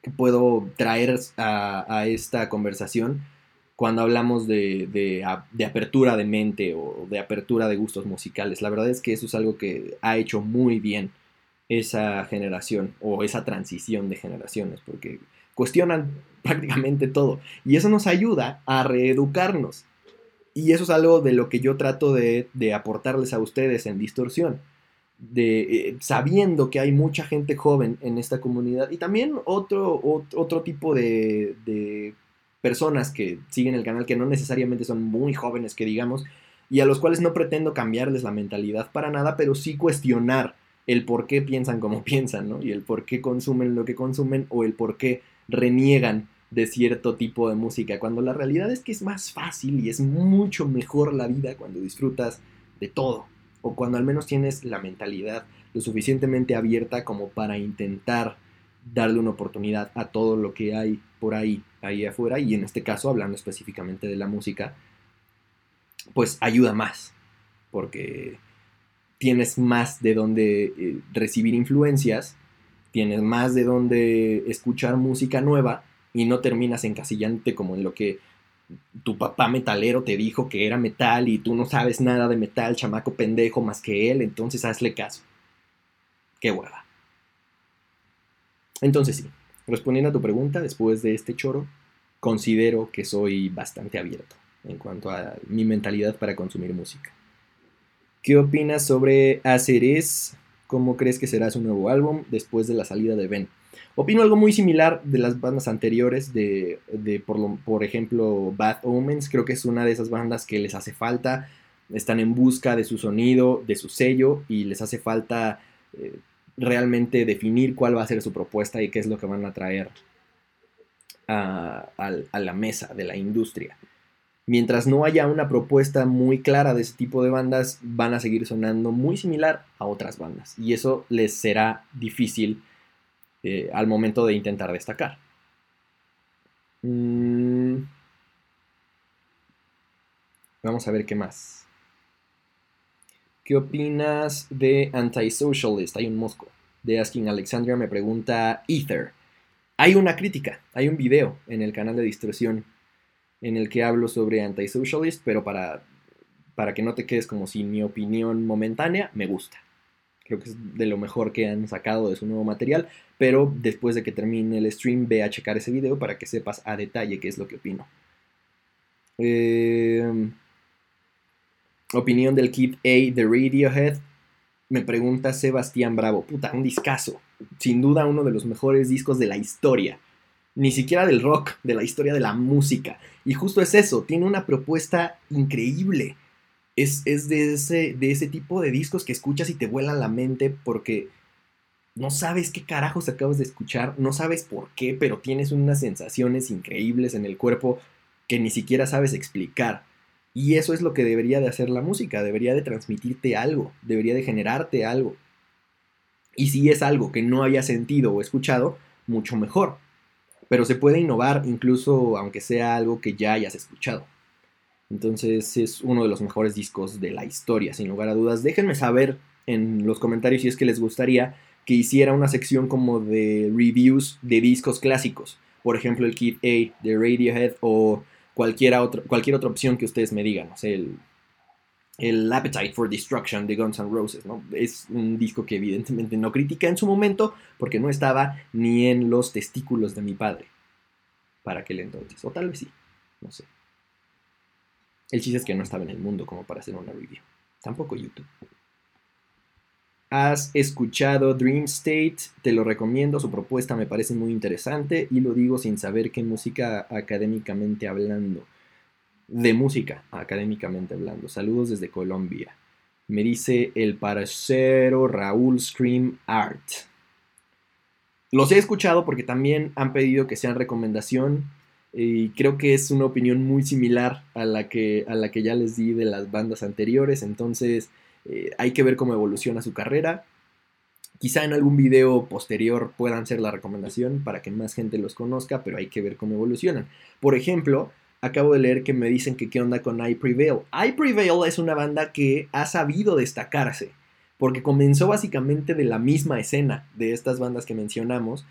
que puedo traer a, esta conversación cuando hablamos de, de, apertura de mente o de apertura de gustos musicales. La verdad es que eso es algo que ha hecho muy bien esa generación o esa transición de generaciones, porque cuestionan [LAUGHS] prácticamente todo. Y eso nos ayuda a reeducarnos. Y eso es algo de lo que yo trato de, aportarles a ustedes en distorsión. De, eh, sabiendo que hay mucha gente joven en esta comunidad y también otro, otro, tipo de, de personas que siguen el canal que no necesariamente son muy jóvenes, que digamos, y a los cuales no pretendo cambiarles la mentalidad para nada, pero sí cuestionar el por qué piensan como [LAUGHS] piensan, ¿no? Y el por qué consumen lo que consumen o el por qué reniegan de cierto tipo de música, cuando la realidad es que es más fácil y es mucho mejor la vida cuando disfrutas de todo, o cuando al menos tienes la mentalidad lo suficientemente abierta como para intentar darle una oportunidad a todo lo que hay por ahí, ahí afuera, y en este caso, hablando específicamente de la música, pues ayuda más, porque tienes más de dónde eh, recibir influencias, tienes más de dónde escuchar música nueva y no terminas encasillándote como en lo que tu papá metalero te dijo que era metal y tú no sabes nada de metal, chamaco pendejo más que él, entonces hazle caso. Qué hueva. Entonces sí, respondiendo a tu pregunta, después de este choro, considero que soy bastante abierto en cuanto a mi mentalidad para consumir música. ¿Qué opinas sobre Aceres? ¿Cómo crees que será su nuevo álbum después de la salida de Ben? Opino algo muy similar de las bandas anteriores, de, por, ejemplo Bad Omens. Creo que es una de esas bandas que les hace falta. Están en busca de su sonido, de su sello y les hace falta eh, realmente definir cuál va a ser su propuesta y qué es lo que van a traer a la mesa de la industria mientras no haya una propuesta muy clara de ese tipo de bandas, van a seguir sonando muy similar a otras bandas. Y eso les será difícil eh, al momento de intentar destacar. Mm. Vamos a ver qué más. ¿Qué opinas de Anti-Socialist? Hay un mosco. De Asking Alexandria me pregunta Ether. Hay una crítica, hay un video en el canal de Distorsión en el que hablo sobre Anti-Socialist, pero para, para que no te quedes como si mi opinión momentánea, me gusta. Creo que es de lo mejor que han sacado de su nuevo material, pero después de que termine el stream, ve a checar ese video para que sepas a detalle qué es lo que opino. Eh, opinión del Kid A de Radiohead. Me pregunta Sebastián Bravo. Puta, un discazo. Sin duda uno de los mejores discos de la historia. Ni siquiera del rock, de la historia de la música. Y justo es eso, tiene una propuesta increíble. Es, de, ese, de ese tipo de discos que escuchas y te vuelan la mente porque no sabes qué carajos acabas de escuchar, no sabes por qué, pero tienes unas sensaciones increíbles en el cuerpo que ni siquiera sabes explicar. Y eso es lo que debería de hacer la música, debería de transmitirte algo, debería de generarte algo. Y si es algo que no haya sentido o escuchado, mucho mejor. Pero se puede innovar incluso aunque sea algo que ya hayas escuchado. Entonces es uno de los mejores discos de la historia, sin lugar a dudas. Déjenme saber en los comentarios si es que les gustaría que hiciera una sección como de reviews de discos clásicos. Por ejemplo, el Kid A de Radiohead o cualquier otra, cualquier otra opción que ustedes me digan. O sea, el, el Appetite for Destruction de Guns N' Roses, ¿no? Es un disco que evidentemente no critica en su momento porque no estaba ni en los testículos de mi padre para aquel entonces. O tal vez sí, no sé. El chiste es que no estaba en el mundo como para hacer una review. Tampoco YouTube. ¿Has escuchado Dream State? Te lo recomiendo, su propuesta me parece muy interesante y lo digo sin saber qué música académicamente hablando. De música académicamente hablando. Saludos desde Colombia. Me dice el parcero Raúl Scream Art. Los he escuchado porque también han pedido que sean recomendación y creo que es una opinión muy similar a la que, a la que ya les di de las bandas anteriores. Entonces eh, hay que ver cómo evoluciona su carrera. Quizá en algún video posterior puedan ser la recomendación para que más gente los conozca, pero hay que ver cómo evolucionan. Por ejemplo, acabo de leer que me dicen que qué onda con I Prevail. I Prevail es una banda que ha sabido destacarse, porque comenzó básicamente de la misma escena de estas bandas que mencionamos,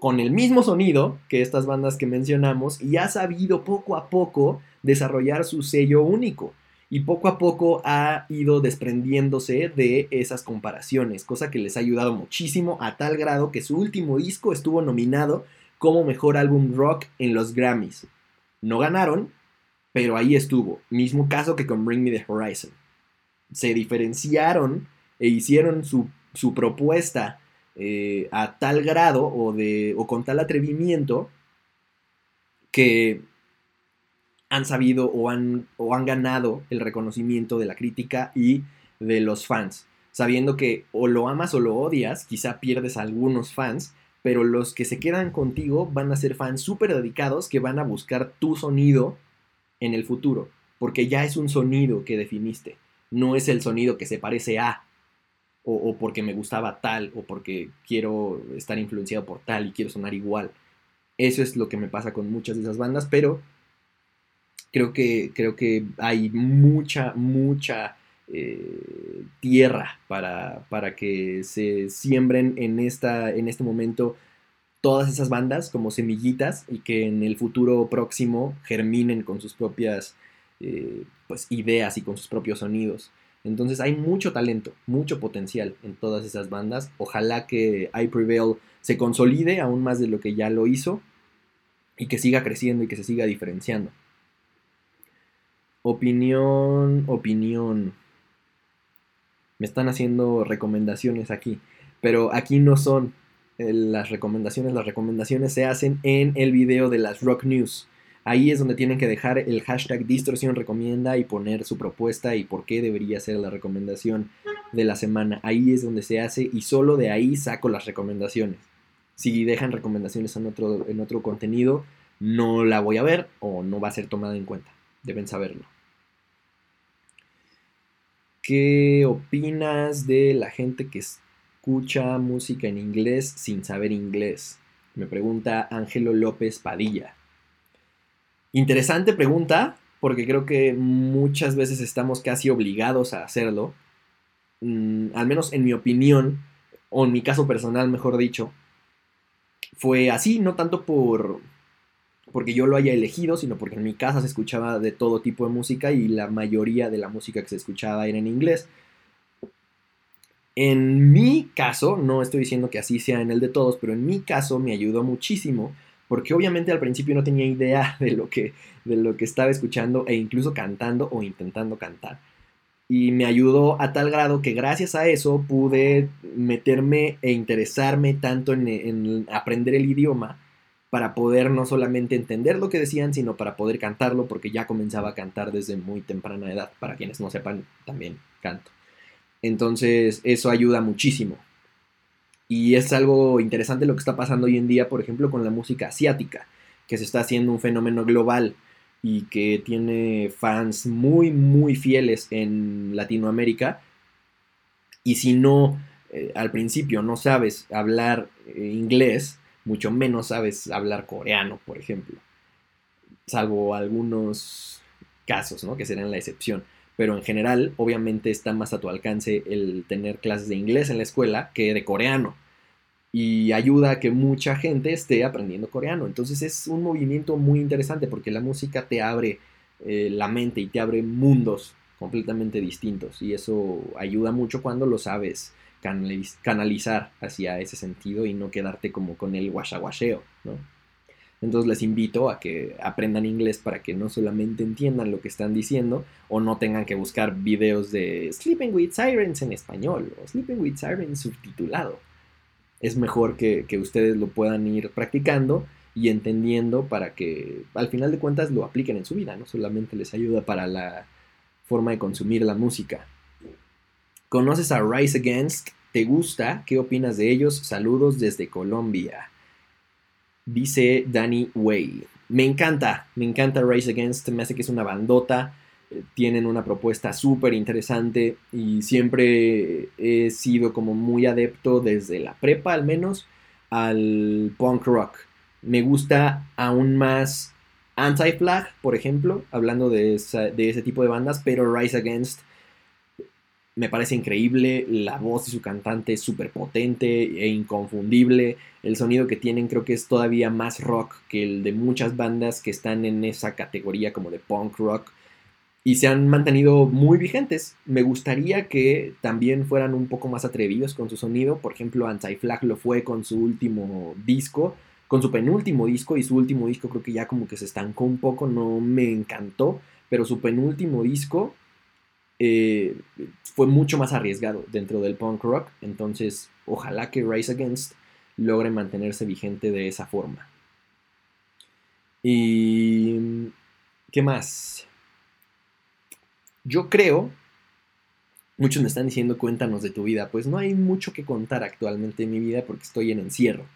con el mismo sonido que estas bandas que mencionamos, y ha sabido poco a poco desarrollar su sello único y poco a poco ha ido desprendiéndose de esas comparaciones, cosa que les ha ayudado muchísimo a tal grado que su último disco estuvo nominado como mejor álbum rock en los Grammys. No ganaron, pero ahí estuvo, mismo caso que con Bring Me the Horizon. Se diferenciaron e hicieron su, propuesta eh, a tal grado o, de, o con tal atrevimiento que han sabido o han, o han ganado el reconocimiento de la crítica y de los fans, sabiendo que o lo amas o lo odias, quizá pierdes a algunos fans, pero los que se quedan contigo van a ser fans súper dedicados que van a buscar tu sonido en el futuro, porque ya es un sonido que definiste, no es el sonido que se parece a, o, o porque me gustaba tal, o porque quiero estar influenciado por tal y quiero sonar igual. Eso es lo que me pasa con muchas de esas bandas, pero creo que, creo que hay mucha, mucha eh, tierra para, para, que se siembren en, esta, en este momento todas esas bandas como semillitas y que en el futuro próximo germinen con sus propias eh, pues, ideas y con sus propios sonidos. Entonces hay mucho talento, mucho potencial en todas esas bandas. Ojalá que I Prevail se consolide aún más de lo que ya lo hizo y que siga creciendo y que se siga diferenciando. Opinión, opinión. Me están haciendo recomendaciones aquí, pero aquí no son eh, las recomendaciones. Las recomendaciones se hacen en el video de las Rock News. Ahí es donde tienen que dejar el hashtag distorsión recomienda y poner su propuesta y por qué debería ser la recomendación de la semana. Ahí es donde se hace y solo de ahí saco las recomendaciones. Si dejan recomendaciones en otro, en otro contenido, no la voy a ver o no va a ser tomada en cuenta deben saberlo. ¿Qué opinas de la gente que escucha música en inglés sin saber inglés? Me pregunta Ángelo López Padilla. Interesante pregunta, porque creo que muchas veces estamos casi obligados a hacerlo. Mm, al menos en mi opinión, o en mi caso personal, mejor dicho, fue así, no tanto por porque yo lo haya elegido, sino porque en mi casa se escuchaba de todo tipo de música y la mayoría de la música que se escuchaba era en inglés. En mi caso, no estoy diciendo que así sea en el de todos, pero en mi caso me ayudó muchísimo porque obviamente al principio no tenía idea [LAUGHS] de lo que, de lo que estaba escuchando e incluso cantando o intentando cantar y me ayudó a tal grado que gracias a eso pude meterme e interesarme tanto en, aprender el idioma para poder no solamente entender lo que decían, sino para poder cantarlo, porque ya comenzaba a cantar desde muy temprana edad. Para quienes no sepan, también canto. Entonces, eso ayuda muchísimo. Y es algo interesante lo que está pasando hoy en día, por ejemplo, con la música asiática, que se está haciendo un fenómeno global y que tiene fans muy, muy fieles en Latinoamérica. Y si no, eh, al principio no sabes hablar eh, inglés, mucho menos sabes hablar coreano, por ejemplo. Salvo algunos casos, ¿no? Que serán la excepción. Pero en general, obviamente está más a tu alcance el tener clases de inglés en la escuela que de coreano y ayuda a que mucha gente esté aprendiendo coreano. Entonces es un movimiento muy interesante porque la música te abre eh, la mente y te abre mundos completamente distintos y eso ayuda mucho cuando lo sabes canalizar hacia ese sentido y no quedarte como con el guachaguacheo, ¿no? Entonces les invito a que aprendan inglés para que no solamente entiendan lo que están diciendo o no tengan que buscar videos de Sleeping with Sirens en español o Sleeping with Sirens subtitulado es mejor que, ustedes lo puedan ir practicando y entendiendo para que al final de cuentas lo apliquen en su vida, no solamente les ayuda para la forma de consumir la música. ¿Conoces a Rise Against? ¿Te gusta? ¿Qué opinas de ellos? Saludos desde Colombia. Dice Danny Way. Me encanta, me encanta Rise Against, me hace que es una bandota tienen una propuesta súper interesante y siempre he sido como muy adepto desde la prepa al menos al punk rock. Me gusta aún más Anti-Flag, por ejemplo, hablando de, de ese tipo de bandas, pero Rise Against me parece increíble, la voz de su cantante es súper potente e inconfundible, el sonido que tienen creo que es todavía más rock que el de muchas bandas que están en esa categoría como de punk rock y se han mantenido muy vigentes. Me gustaría que también fueran un poco más atrevidos con su sonido. Por ejemplo, Anti-Flag lo fue con su último disco, con su penúltimo disco, y su último disco creo que ya como que se estancó un poco, no me encantó, pero su penúltimo disco eh, fue mucho más arriesgado dentro del punk rock. Entonces, ojalá que Rise Against logre mantenerse vigente de esa forma. Y... ¿Qué más? Yo creo, muchos me están diciendo cuéntanos de tu vida, pues no hay mucho que contar actualmente en mi vida porque estoy en encierro,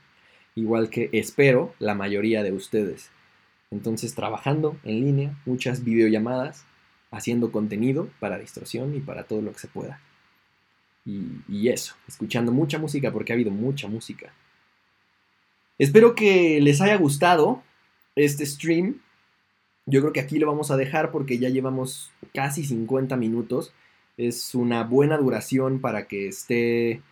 igual que espero la mayoría de ustedes. Entonces trabajando en línea, muchas videollamadas, haciendo contenido para distorsión y para todo lo que se pueda. Y, y, eso, escuchando mucha música porque ha habido mucha música. Espero que les haya gustado este stream. Yo creo que aquí lo vamos a dejar porque ya llevamos casi 50 minutos. Es una buena duración para que esté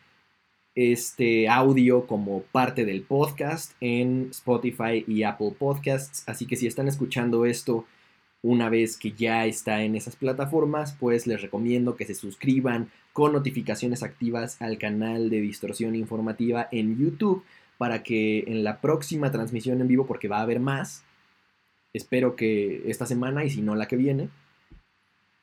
este audio como parte del podcast en Spotify y Apple Podcasts. Así que si están escuchando esto una vez que ya está en esas plataformas, pues les recomiendo que se suscriban con notificaciones activas al canal de Distorsión Informativa en YouTube para que en la próxima transmisión en vivo, porque va a haber más, espero que esta semana y si no la que viene,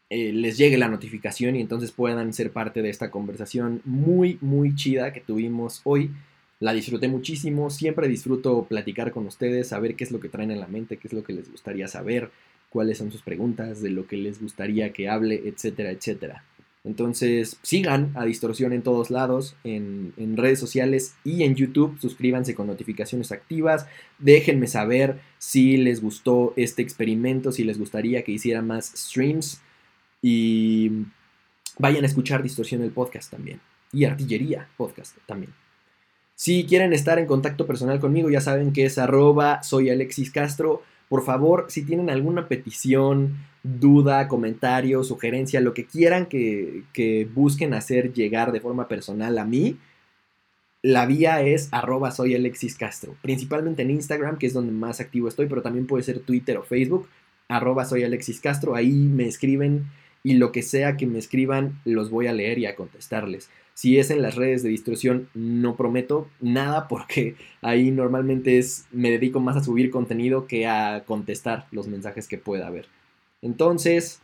eh, les llegue la notificación y entonces puedan ser parte de esta conversación muy, muy chida que tuvimos hoy. La disfruté muchísimo, siempre disfruto platicar con ustedes, saber qué es lo que traen en la mente, qué es lo que les gustaría saber, cuáles son sus preguntas, de lo que les gustaría que hable, etcétera, etcétera. Entonces sigan a Distorsión en todos lados, en, redes sociales y en YouTube. Suscríbanse con notificaciones activas. Déjenme saber si les gustó este experimento, si les gustaría que hiciera más streams. Y vayan a escuchar Distorsión el podcast también. y Artillería Podcast también. Si quieren estar en contacto personal conmigo, ya saben que es arroba soy Alexis Castro. Por favor, si tienen alguna petición, duda, comentario, sugerencia, lo que quieran que, que busquen hacer llegar de forma personal a mí, la vía es arroba principalmente en Instagram, que es donde más activo estoy, pero también puede ser Twitter o Facebook, arroba soy Alexis Castro, ahí me escriben y lo que sea que me escriban los voy a leer y a contestarles. Si es en las redes de distribución, no prometo nada porque [LAUGHS] ahí normalmente es, me dedico más a subir contenido que a contestar los mensajes que pueda haber. Entonces,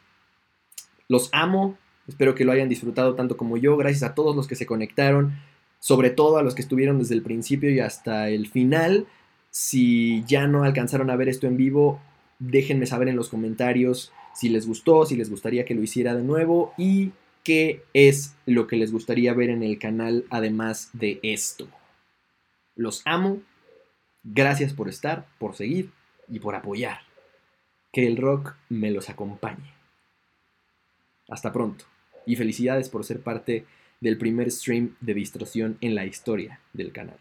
los amo, espero que lo hayan disfrutado tanto como yo, gracias a todos los que se conectaron sobre todo a los que estuvieron desde el principio y hasta el final. Si ya no alcanzaron a ver esto en vivo, déjenme saber en los comentarios si les gustó, si les gustaría que lo hiciera de nuevo y qué es lo que les gustaría ver en el canal además de esto. Los amo. Gracias por estar, por seguir y por apoyar. Que el rock me los acompañe. Hasta pronto. Y felicidades por ser parte del primer stream de distorsión en la historia del canal.